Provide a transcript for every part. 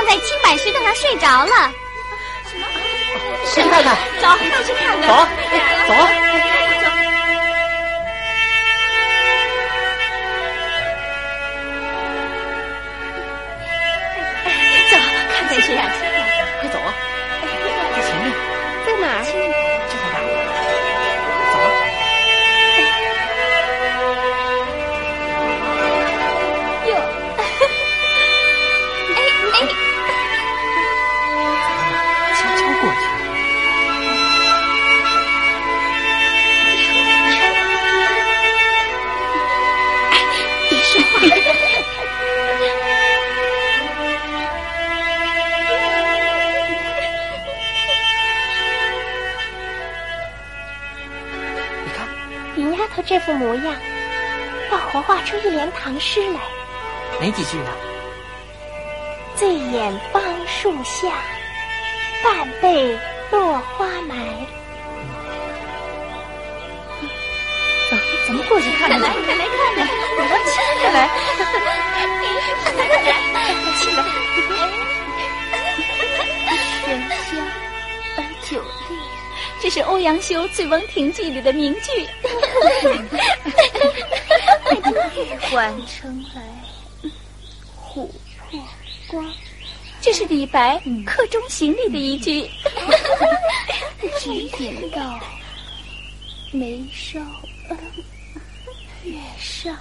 像在青板石凳上睡着了。什么？去看看。走，快去看看。走，走。走，看在谁呀？快走啊！在前面，在哪儿？看，你丫头这副模样，要活画出一联唐诗来。哪几句啊？醉眼芳树下，半被落花埋。走，咱们过去看看。来，看来，看来，我们亲着来。这是欧阳修《醉翁亭记》里的名句。晚春来琥珀光。这是李白《客中行》里的一句。只点到眉梢月上，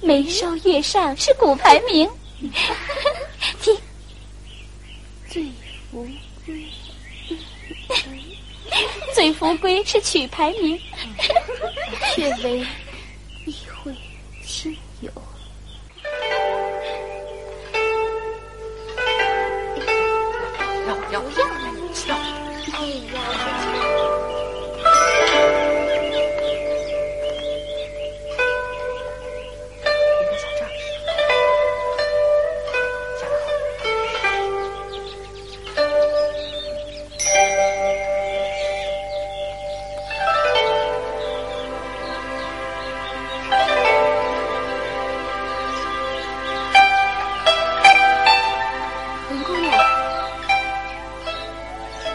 眉梢月上是古排名。听，醉扶归。醉扶归是曲牌名。却为一会亲友。要，不要了，要。哎呀，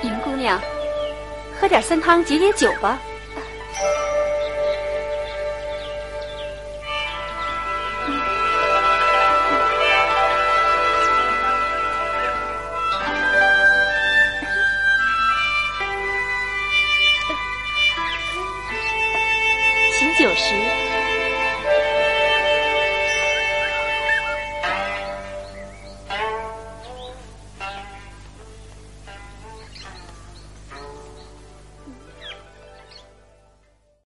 云姑娘，喝点参汤解解酒吧。醒酒时。